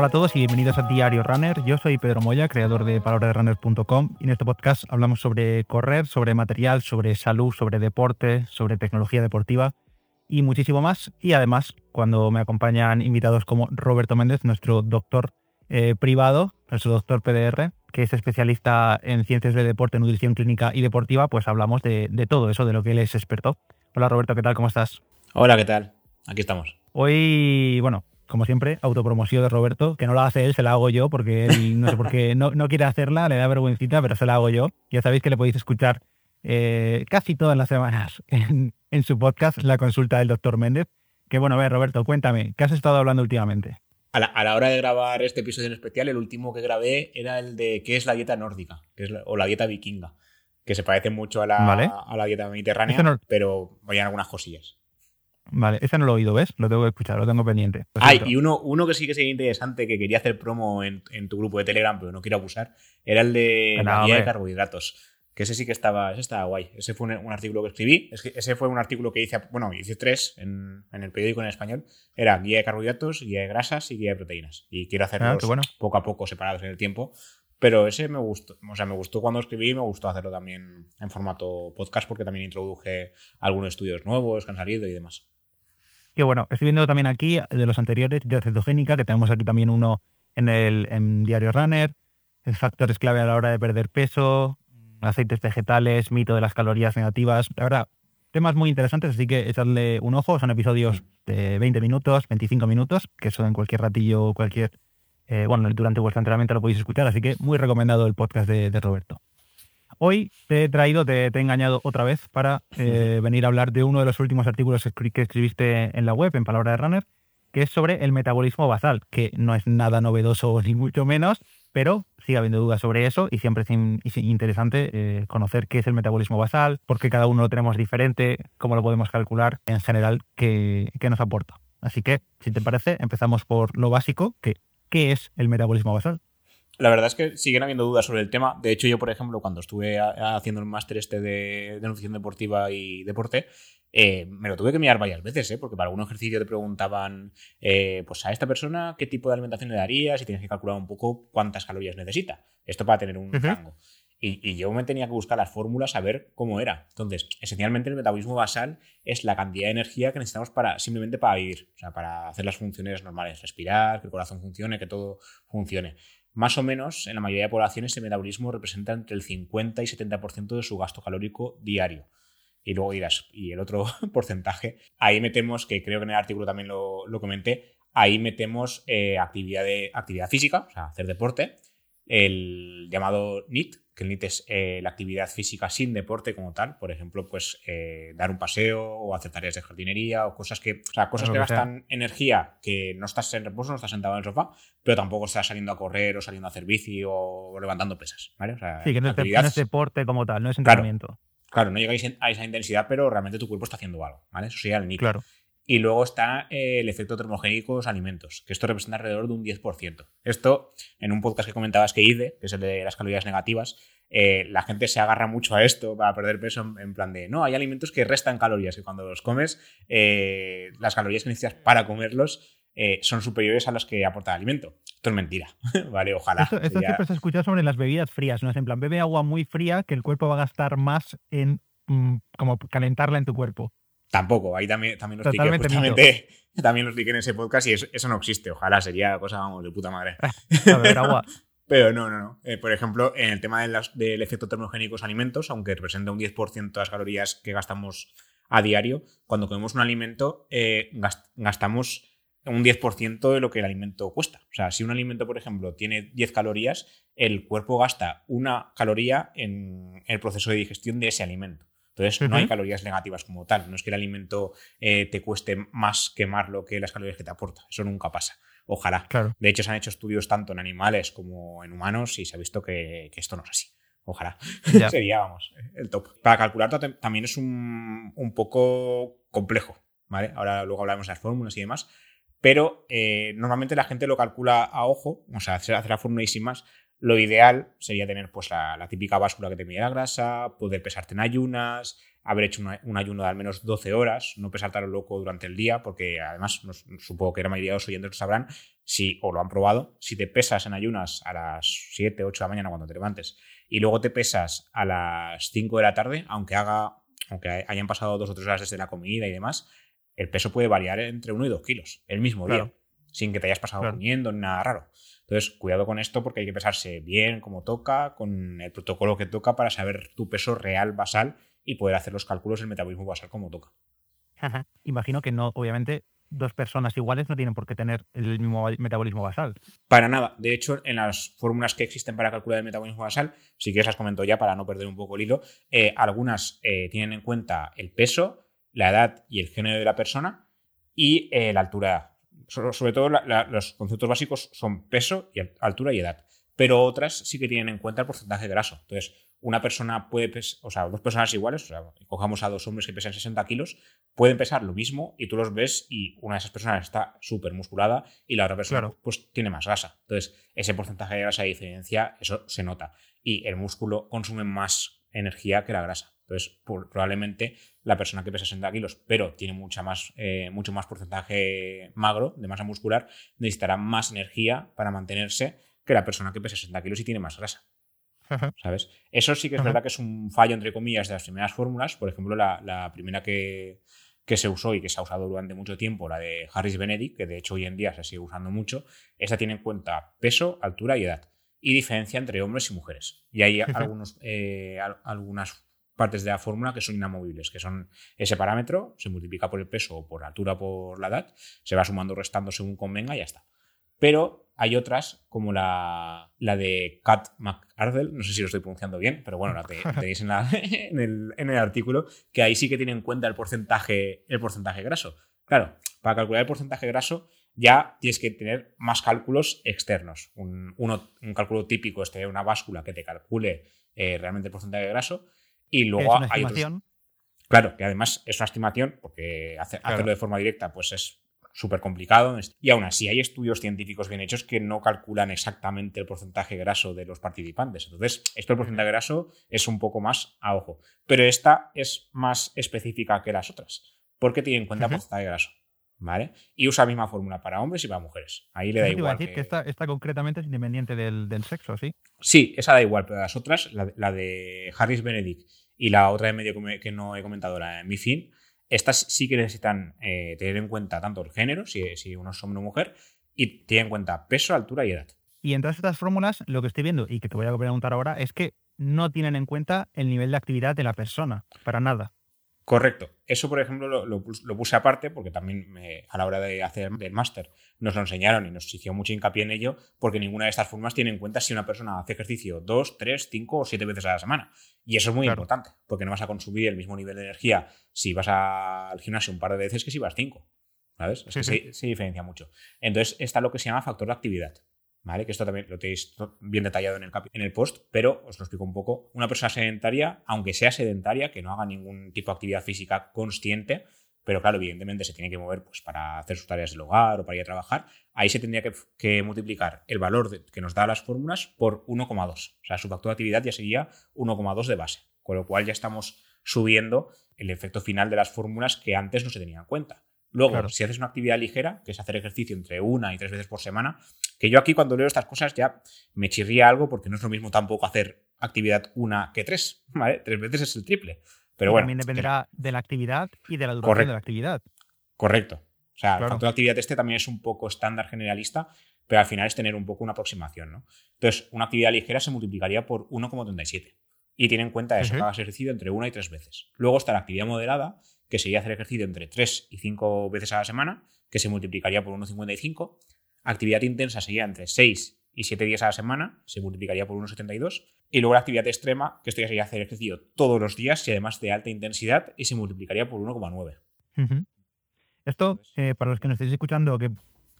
Hola a todos y bienvenidos a Diario Runner. Yo soy Pedro Moya, creador de palabrasrunner.com y en este podcast hablamos sobre correr, sobre material, sobre salud, sobre deporte, sobre tecnología deportiva y muchísimo más. Y además, cuando me acompañan invitados como Roberto Méndez, nuestro doctor eh, privado, nuestro doctor PDR, que es especialista en ciencias de deporte, nutrición clínica y deportiva, pues hablamos de, de todo eso, de lo que él es experto. Hola Roberto, ¿qué tal? ¿Cómo estás? Hola, ¿qué tal? Aquí estamos. Hoy, bueno, como siempre, autopromoción de Roberto, que no la hace él, se la hago yo, porque él no sé por qué no, no quiere hacerla, le da vergüencita, pero se la hago yo. Ya sabéis que le podéis escuchar eh, casi todas las semanas en, en, su podcast, La Consulta del Doctor Méndez. Que bueno, a ver, Roberto, cuéntame, ¿qué has estado hablando últimamente? A la, a la, hora de grabar este episodio en especial, el último que grabé era el de qué es la dieta nórdica, que es la, o la dieta vikinga, que se parece mucho a la, Vale. a la dieta mediterránea, no- pero vayan algunas cosillas. Vale, ese no lo he oído, ¿ves? Lo tengo que escuchar, lo tengo pendiente. Lo Ah, y uno, uno que sí que sería interesante, que quería hacer promo en, en tu grupo de Telegram, pero no quiero abusar, era el de la guía de hombre. carbohidratos. Que ese sí que estaba, ese estaba guay. Ese fue un, un artículo que escribí. Es que ese fue un artículo que hice, bueno, hice tres en, en el periódico en español. Era guía de carbohidratos, guía de grasas y guía de proteínas. Y quiero hacerlos Ah, bueno. poco a poco separados en el tiempo. Pero ese me gustó, o sea, me gustó cuando escribí y me gustó hacerlo también en formato podcast porque también introduje algunos estudios nuevos que han salido y demás. Que bueno, estoy viendo también aquí de los anteriores, de cetogénica, que tenemos aquí también uno en el en Diario Runner, factores clave a la hora de perder peso, aceites vegetales, mito de las calorías negativas. La verdad, temas muy interesantes, así que echadle un ojo. Son episodios de 20 minutos, 25 minutos, que eso en cualquier ratillo, cualquier. Eh, bueno, durante vuestro entrenamiento lo podéis escuchar, así que muy recomendado el podcast de, de Roberto. Hoy te he traído, te, te he engañado otra vez para eh, venir a hablar de uno de los últimos artículos que escri- que escribiste en la web, en Palabra de Runner, que es sobre el metabolismo basal, que no es nada novedoso ni mucho menos, pero sigue habiendo dudas sobre eso y siempre es in- es interesante eh, conocer qué es el metabolismo basal, por qué cada uno lo tenemos diferente, cómo lo podemos calcular, en general, qué, qué nos aporta. Así que, si te parece, empezamos por lo básico, que ¿qué es el metabolismo basal? La verdad es que siguen habiendo dudas sobre el tema. De hecho, yo, por ejemplo, cuando estuve haciendo el máster este de, de nutrición deportiva y deporte, eh, me lo tuve que mirar varias veces, ¿eh? porque para algún ejercicio te preguntaban, eh, pues a esta persona, ¿qué tipo de alimentación le darías? Y tienes que calcular un poco cuántas calorías necesita. Esto para tener un rango. Y, yo me tenía que buscar las fórmulas a ver cómo era. Entonces, esencialmente el metabolismo basal es la cantidad de energía que necesitamos para simplemente para vivir, o sea, para hacer las funciones normales, respirar, que el corazón funcione, que todo funcione. Más o menos, en la mayoría de poblaciones, el metabolismo representa entre el 50 y 70% de su gasto calórico diario. Y luego dirás, y el otro porcentaje, ahí metemos, que creo que en el artículo también lo, lo comenté, ahí metemos eh, actividad, de, actividad física, o sea, hacer deporte, el llamado NIT, que el NIT es eh, la actividad física sin deporte como tal, por ejemplo, pues eh, dar un paseo o hacer tareas de jardinería o cosas que, o sea, cosas que gastan energía, que no estás en reposo, no estás sentado en el sofá, pero tampoco estás saliendo a correr o saliendo a hacer bici o levantando pesas, ¿vale? O sea, Sí, que no es, de- actividad- no es deporte como tal, no es Claro. entrenamiento. Claro, no llegáis a esa intensidad, pero realmente tu cuerpo está haciendo algo, ¿vale? Eso sería el NIT. Claro. Y luego está eh, el efecto termogénico de los alimentos, que esto representa alrededor de un 10%. Esto, en un podcast que comentabas que hice, que es el de las calorías negativas, eh, la gente se agarra mucho a esto para perder peso en, en plan de, no, hay alimentos que restan calorías, y cuando los comes, eh, las calorías que necesitas para comerlos eh, son superiores a las que aporta el alimento. Esto es mentira, ¿vale? Ojalá. Esto, siempre se escucha sobre las bebidas frías, ¿no? Es en plan, bebe agua muy fría que el cuerpo va a gastar más en mm, como calentarla en tu cuerpo. Tampoco, ahí también, también lo expliqué justamente, también lo expliqué en ese podcast y eso, eso no existe. Ojalá sería cosa, vamos, de puta madre. A beber agua. Pero no, no, no. Eh, por ejemplo, en el tema de las- del efecto termogénico de los alimentos, aunque representa un 10% de las calorías que gastamos a diario, cuando comemos un alimento eh, gas- gastamos un 10% de lo que el alimento cuesta. O sea, si un alimento, por ejemplo, tiene 10 calorías, el cuerpo gasta una caloría en el proceso de digestión de ese alimento. Entonces, no hay calorías negativas como tal. No es que el alimento eh, te cueste más quemarlo que las calorías que te aporta. Eso nunca pasa. Ojalá. Claro. De hecho, se han hecho estudios tanto en animales como en humanos y se ha visto que, que esto no es así. Ojalá. Ya. Sería, vamos, el top. Para calcular tam- también es un, un poco complejo, ¿vale? Ahora luego hablaremos de las fórmulas y demás. Pero eh, normalmente la gente lo calcula a ojo, o sea, hace la fórmula y sin más. Lo ideal sería tener pues la, típica báscula que te mide la grasa, poder pesarte en ayunas, haber hecho un ayuno de al menos 12 horas, no pesar tan loco durante el día, porque además supongo que la mayoría de los oyentes lo sabrán, si, o lo han probado, si te pesas en ayunas a las 7, 8 de la mañana cuando te levantes y luego te pesas a las 5 de la tarde, aunque haga aunque hayan pasado dos o tres horas desde la comida y demás, el peso puede variar entre 1 y 2 kilos el mismo día, sin que te hayas pasado comiendo ni nada raro. Entonces, cuidado con esto porque hay que pesarse bien, como toca, con el protocolo que toca para saber tu peso real basal y poder hacer los cálculos del metabolismo basal como toca. Imagino que no, obviamente, dos personas iguales no tienen por qué tener el mismo metabolismo basal. Para nada. De hecho, en las fórmulas que existen para calcular el metabolismo basal, si quieres las comento ya para no perder un poco el hilo, eh, algunas eh, tienen en cuenta el peso, la edad y el género de la persona y eh, la altura. Sobre, todo los conceptos básicos son peso, y altura y edad. Pero otras sí que tienen en cuenta el porcentaje graso. Entonces, una persona puede pesar, o sea, dos personas iguales, o sea, cojamos a dos hombres que pesan 60 kilos, pueden pesar lo mismo y tú los ves y una de esas personas está súper musculada y la otra persona pues tiene más grasa. Entonces, ese porcentaje de grasa de diferencia, eso se nota. Y el músculo consume más energía que la grasa. Entonces, probablemente la persona que pesa 60 kilos, pero tiene mucha más, eh, mucho más porcentaje magro de masa muscular, necesitará más energía para mantenerse que la persona que pesa 60 kilos y tiene más grasa. ¿Sabes? Eso sí que es verdad que es un fallo, entre comillas, de las primeras fórmulas. Por ejemplo, la, primera que, que, se usó y que se ha usado durante mucho tiempo, la de Harris Benedict, que de hecho hoy en día se sigue usando mucho, esa tiene en cuenta peso, altura y edad. Y diferencia entre hombres y mujeres. Y hay algunos, eh, algunas partes de la fórmula que son inamovibles, que son ese parámetro, se multiplica por el peso o por la altura por la edad, se va sumando restando según convenga y ya está. Pero hay otras, como la, la de Kat McArdle, no sé si lo estoy pronunciando bien, pero bueno, la tenéis en, el, en, el, artículo, que ahí sí que tiene en cuenta el porcentaje, el porcentaje graso. Claro, para calcular el porcentaje graso ya tienes que tener más cálculos externos. Un, un cálculo típico es tener una báscula que te calcule eh, realmente el porcentaje graso y luego hay Claro, que además es una estimación, porque hacerlo de forma directa pues es súper complicado. Y aún así hay estudios científicos bien hechos que no calculan exactamente el porcentaje graso de los participantes. Entonces, esto del porcentaje graso es un poco más a ojo. Pero esta es más específica que las otras, porque tiene en cuenta el porcentaje graso. ¿Vale? Y usa la misma fórmula para hombres y para mujeres. Ahí le da igual. decir que, esta, concretamente es independiente del, sexo, ¿sí? Sí, esa da igual, pero las otras, la, la de Harris Benedict y la otra de medio que no he comentado, la de MIFIN, estas sí que necesitan eh, tener en cuenta tanto el género, si, si uno es hombre o mujer, y tener en cuenta peso, altura y edad. Y en todas estas fórmulas, lo que estoy viendo y que te voy a preguntar ahora es que no tienen en cuenta el nivel de actividad de la persona, para nada. Correcto. Eso, por ejemplo, lo, puse aparte porque también a la hora de hacer el máster nos lo enseñaron y nos hicieron mucho hincapié en ello porque ninguna de estas formas tiene en cuenta si una persona hace ejercicio dos, tres, cinco o siete veces a la semana. Y eso es muy importante porque no vas a consumir el mismo nivel de energía si vas al gimnasio un par de veces que si vas cinco. ¿Sabes? se diferencia mucho. Entonces está lo que se llama factor de actividad. ¿Vale? Que esto también lo tenéis bien detallado en el, en el post, pero os lo explico un poco. Una persona sedentaria, aunque sea sedentaria, que no haga ningún tipo de actividad física consciente, pero claro, evidentemente se tiene que mover pues, para hacer sus tareas del hogar o para ir a trabajar, ahí se tendría que, multiplicar el valor que nos da las fórmulas por 1,2. O sea, su factor de actividad ya sería 1,2 de base, con lo cual ya estamos subiendo el efecto final de las fórmulas que antes no se tenían en cuenta. Luego, si haces una actividad ligera, que es hacer ejercicio entre una y tres veces por semana, que yo aquí cuando leo estas cosas ya me chirría algo porque no es lo mismo tampoco hacer actividad una que tres, ¿vale? Tres veces es el triple. Pero bueno. También dependerá de la actividad y de la duración de la actividad. Correcto. O sea, el factor de actividad este también es un poco estándar generalista, pero al final es tener un poco una aproximación, ¿no? Entonces, una actividad ligera se multiplicaría por 1,37 y tiene en cuenta eso, que hagas ejercicio entre una y tres veces. Luego está la actividad moderada, que sería hacer ejercicio entre 3 y 5 veces a la semana, que se multiplicaría por 1,55. Actividad intensa sería entre 6 y 7 días a la semana, se multiplicaría por 1,72. Y luego la actividad extrema, que esto ya sería hacer ejercicio todos los días y además de alta intensidad, y se multiplicaría por 1,9. Esto, eh, para los que nos estéis escuchando, que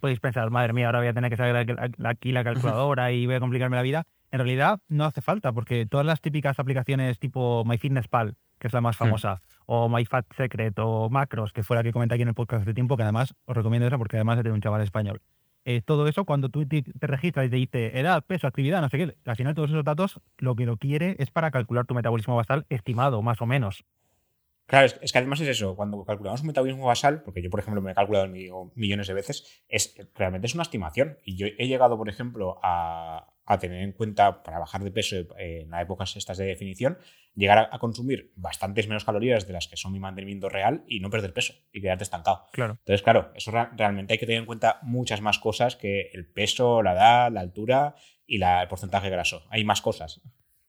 podéis pensar, madre mía, ahora voy a tener que sacar aquí la calculadora y voy a complicarme la vida. En realidad no hace falta, porque todas las típicas aplicaciones tipo MyFitnessPal, que es la más hmm. famosa, o MyFatSecret o Macros, que fue la que comenté aquí en el podcast hace tiempo, que además os recomiendo esa porque además es de un chaval español. eh, todo eso, cuando tú te, registras y te dice edad, peso, actividad, no sé qué, al final todos esos datos lo que lo quiere es para calcular tu metabolismo basal estimado, más o menos. Claro, es, que además es eso, cuando calculamos un metabolismo basal, porque yo, por ejemplo, me he calculado millones de veces, es realmente es una estimación. Y yo he llegado, por ejemplo, a, tener en cuenta para bajar de peso eh, en las épocas estas de definición, llegar a, consumir bastantes menos calorías de las que son mi mantenimiento real y no perder peso y quedarte estancado. Claro. Entonces, claro, eso realmente hay que tener en cuenta muchas más cosas que el peso, la edad, la altura y la, el porcentaje graso. Hay más cosas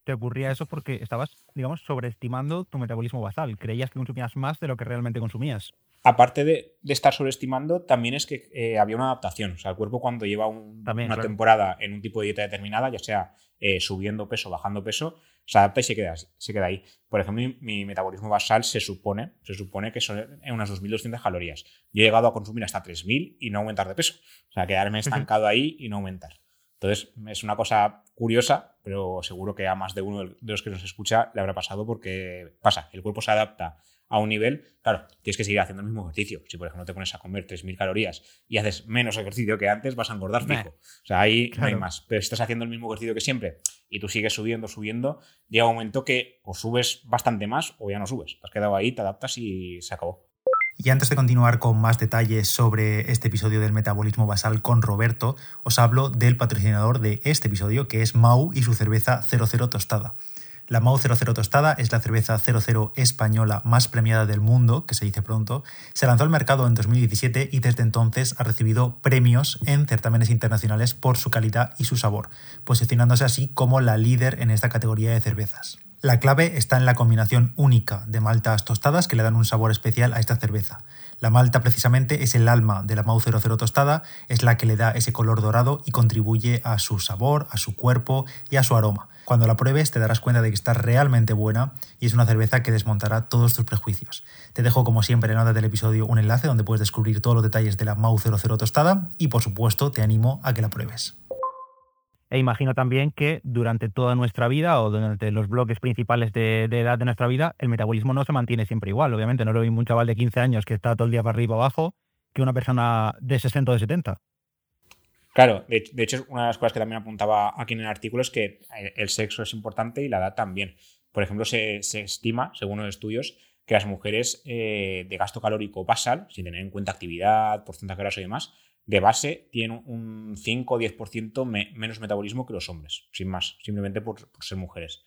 te ocurría eso porque estabas, digamos, sobreestimando tu metabolismo basal. Creías que consumías más de lo que realmente consumías. Aparte de, estar sobreestimando, también es que eh, había una adaptación. O sea, el cuerpo cuando lleva una temporada en un tipo de dieta determinada, ya sea eh, subiendo peso, bajando peso, se adapta y se queda, se queda ahí. Por ejemplo, mi, metabolismo basal se supone, se supone que son unas 2.200 calorías. Yo he llegado a consumir hasta 3.000 y no aumentar de peso. O sea, quedarme estancado ahí y no aumentar. Entonces, es una cosa curiosa, pero seguro que a más de uno de los que nos escucha le habrá pasado porque pasa, el cuerpo se adapta a un nivel, claro, tienes que seguir haciendo el mismo ejercicio. Si, por ejemplo, te pones a comer 3.000 calorías y haces menos ejercicio que antes, vas a engordar fijo. O sea, ahí no hay más. Pero si estás haciendo el mismo ejercicio que siempre y tú sigues subiendo, subiendo, llega un momento que o subes bastante más o ya no subes. Te has quedado ahí, te adaptas y se acabó. Y antes de continuar con más detalles sobre este episodio del metabolismo basal con Roberto, os hablo del patrocinador de este episodio, que es Mau y su cerveza 00 tostada. La Mau 00 Tostada es la cerveza 00 española más premiada del mundo, que se dice pronto. Se lanzó al mercado en 2017 y desde entonces ha recibido premios en certámenes internacionales por su calidad y su sabor, posicionándose así como la líder en esta categoría de cervezas. La clave está en la combinación única de maltas tostadas que le dan un sabor especial a esta cerveza. La malta precisamente es el alma de la Mau 00 tostada, es la que le da ese color dorado y contribuye a su sabor, a su cuerpo y a su aroma. Cuando la pruebes te darás cuenta de que está realmente buena y es una cerveza que desmontará todos tus prejuicios. Te dejo como siempre en la nota del episodio un enlace donde puedes descubrir todos los detalles de la Mau 00 tostada y por supuesto te animo a que la pruebes. E imagino también que durante toda nuestra vida o durante los bloques principales de, edad de nuestra vida, el metabolismo no se mantiene siempre igual. Obviamente, no lo mismo un chaval de 15 años que está todo el día para arriba o abajo que una persona de 60 o de 70. Claro, de, hecho, una de las cosas que también apuntaba aquí en el artículo es que el sexo es importante y la edad también. Por ejemplo, se, estima, según los estudios, que las mujeres eh, de gasto calórico basal, sin tener en cuenta actividad, porcentaje graso y demás, de base tienen un 5 o 10% menos metabolismo que los hombres, sin más, simplemente por, ser mujeres.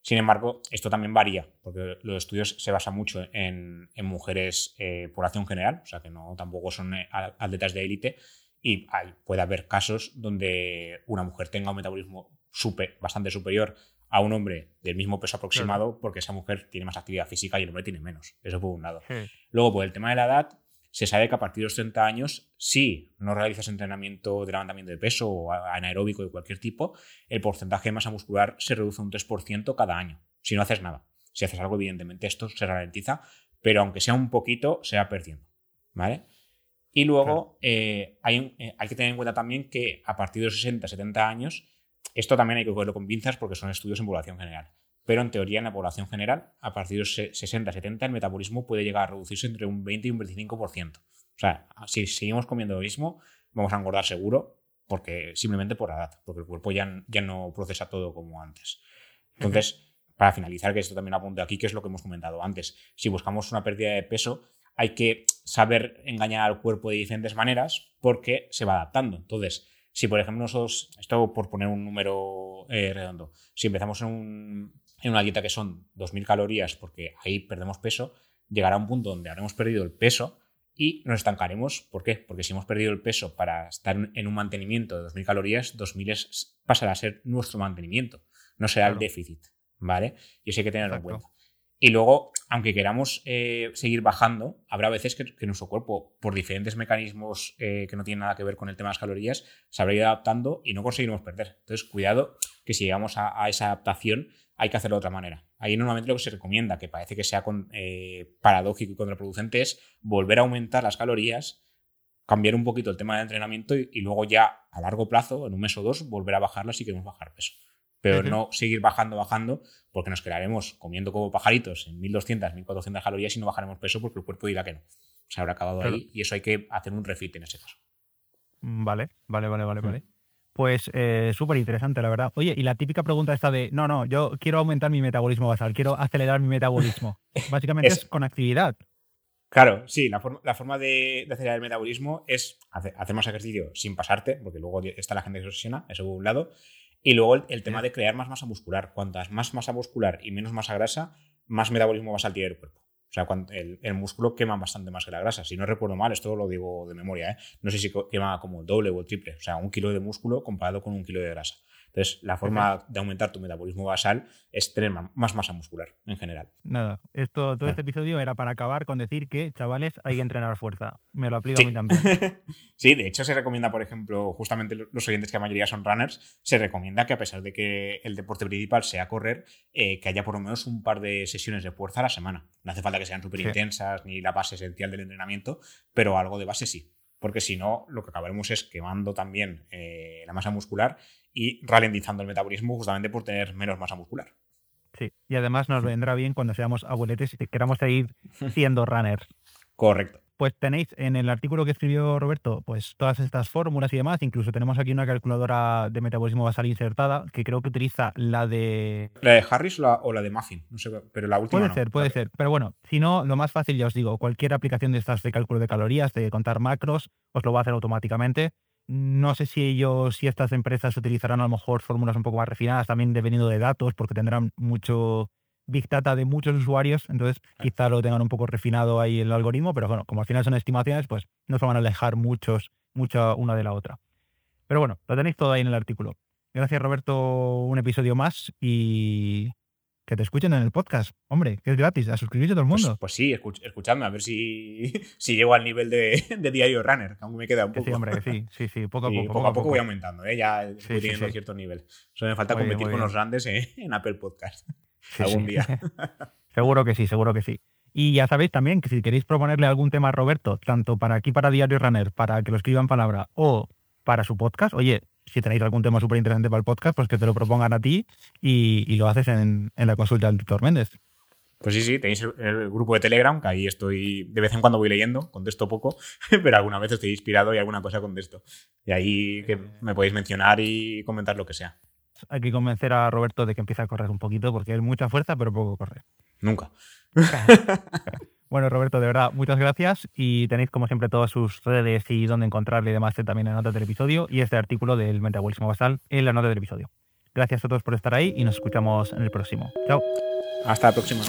Sin embargo, esto también varía, porque los estudios se basan mucho en, mujeres eh, población general, o sea que no tampoco son eh, atletas de élite, y puede haber casos donde una mujer tenga un metabolismo super, bastante superior a un hombre del mismo peso aproximado, porque esa mujer tiene más actividad física y el hombre tiene menos. Eso por un lado. Luego, por el tema de la edad, se sabe que a partir de los 30 años, si no realizas entrenamiento de levantamiento de peso o anaeróbico de cualquier tipo, el porcentaje de masa muscular se reduce un 3% cada año, si no haces nada. Si haces algo, evidentemente esto se ralentiza, pero aunque sea un poquito, se va perdiendo. ¿Vale? Y luego eh, hay, eh, hay, que tener en cuenta también que a partir de los 60, 70 años, esto también hay que cogerlo con pinzas porque son estudios en población general pero en teoría en la población general, a partir de los 60-70, el metabolismo puede llegar a reducirse entre un 20 y un 25%. O sea, si seguimos comiendo lo mismo, vamos a engordar seguro, porque simplemente por edad, porque el cuerpo ya, ya no procesa todo como antes. Entonces, para finalizar, que esto también apunte aquí, que es lo que hemos comentado antes, si buscamos una pérdida de peso, hay que saber engañar al cuerpo de diferentes maneras porque se va adaptando. Entonces, si por ejemplo nosotros, esto por poner un número eh, redondo, si empezamos en un, en una dieta que son 2.000 calorías porque ahí perdemos peso, llegará un punto donde habremos perdido el peso y nos estancaremos. ¿Por qué? Porque si hemos perdido el peso para estar en un mantenimiento de 2.000 calorías, 2.000 pasará a ser nuestro mantenimiento, no será el déficit. ¿Vale? Y eso hay que tenerlo en cuenta. Y luego, aunque queramos eh, seguir bajando, habrá veces que, nuestro cuerpo, por diferentes mecanismos eh, que no tienen nada que ver con el tema de las calorías, se habrá ido adaptando y no conseguiremos perder. Entonces, cuidado que si llegamos a esa adaptación, hay que hacerlo de otra manera. Ahí normalmente lo que se recomienda, que parece que sea eh, paradójico y contraproducente, es volver a aumentar las calorías, cambiar un poquito el tema del entrenamiento y, luego ya a largo plazo, en un mes o dos, volver a bajarlas si queremos bajar peso. Pero no seguir bajando, bajando, porque nos quedaremos comiendo como pajaritos en 1200, 1400 calorías y no bajaremos peso porque el cuerpo dirá que no. Se habrá acabado ahí y eso hay que hacer un refit en ese caso. Vale, vale, vale, vale, vale. Pues eh, súper interesante, la verdad. Oye, y la típica pregunta esta de, no, no, yo quiero aumentar mi metabolismo basal, quiero acelerar mi metabolismo. Básicamente es, con actividad. Claro, sí, la, forma de, acelerar el metabolismo es hacer, más ejercicio sin pasarte, porque luego está la gente que se obsesiona, eso por un lado. Y luego el, tema de crear más masa muscular. Cuantas más masa muscular y menos masa grasa, más metabolismo basal tiene el cuerpo. O sea, el, músculo quema bastante más que la grasa. Si no recuerdo mal, esto lo digo de memoria, ¿eh? no sé si quema como el doble o el triple. O sea, un kilo de músculo comparado con un kilo de grasa. Entonces, la forma de aumentar tu metabolismo basal es tener más masa muscular en general. Nada, esto, todo este episodio era para acabar con decir que, chavales, hay que entrenar fuerza. Me lo aplico a mí también. sí, de hecho se recomienda, por ejemplo, justamente los oyentes que la mayoría son runners, se recomienda que a pesar de que el deporte principal sea correr, eh, que haya por lo menos un par de sesiones de fuerza a la semana. No hace falta que sean súper intensas ni la base esencial del entrenamiento, pero algo de base sí porque si no, lo que acabaremos es quemando también eh, la masa muscular y ralentizando el metabolismo justamente por tener menos masa muscular. Sí, y además nos vendrá bien cuando seamos abueletes y queramos seguir siendo runners. Correcto. Pues tenéis en el artículo que escribió Roberto, pues todas estas fórmulas y demás. Incluso tenemos aquí una calculadora de metabolismo basal insertada que creo que utiliza la de. ¿La de Harris o la, de Muffin? No sé, pero la última. Puede ser, puede ser. Pero bueno, si no, lo más fácil, ya os digo, cualquier aplicación de estas de cálculo de calorías, de contar macros, os lo va a hacer automáticamente. No sé si ellos, si estas empresas utilizarán a lo mejor fórmulas un poco más refinadas, también dependiendo de datos, porque tendrán mucho big data de muchos usuarios, entonces quizá lo tengan un poco refinado ahí el algoritmo, pero bueno, como al final son estimaciones, pues no se van a alejar muchos, mucho una de la otra. Pero bueno, lo tenéis todo ahí en el artículo. Gracias Roberto, un episodio más y que te escuchen en el podcast. Hombre, que es gratis, a suscribirse todo el pues, mundo. Pues, sí, escuchadme, a ver si, si llego al nivel de, diario runner, que aún me queda un poco. sí, hombre, sí, sí, sí, poco a poco. Poco, a poco, voy aumentando, ¿eh? ya voy teniendo cierto nivel. Solo me falta competir con los grandes en Apple Podcast algún día. seguro que sí, seguro que sí. Y ya sabéis también que si queréis proponerle algún tema a Roberto, tanto para aquí, para Diario Runner, para que lo escriba en palabra, o para su podcast, oye, si tenéis algún tema súper interesante para el podcast, pues que te lo propongan a ti y, lo haces en, la consulta del tutor Méndez. Pues sí, sí, tenéis el, grupo de Telegram, que ahí estoy, de vez en cuando voy leyendo, contesto poco, pero alguna vez estoy inspirado y alguna cosa contesto. Y ahí que me podéis mencionar y comentar lo que sea. Hay que convencer a Roberto de que empiece a correr un poquito, porque es mucha fuerza, pero poco correr. Nunca. bueno, Roberto, de verdad, muchas gracias. Y tenéis, como siempre, todas sus redes y dónde encontrarle y demás también en la nota del episodio y este artículo del metabolismo basal en la nota del episodio. Gracias a todos por estar ahí y nos escuchamos en el próximo. Chao. Hasta la próxima.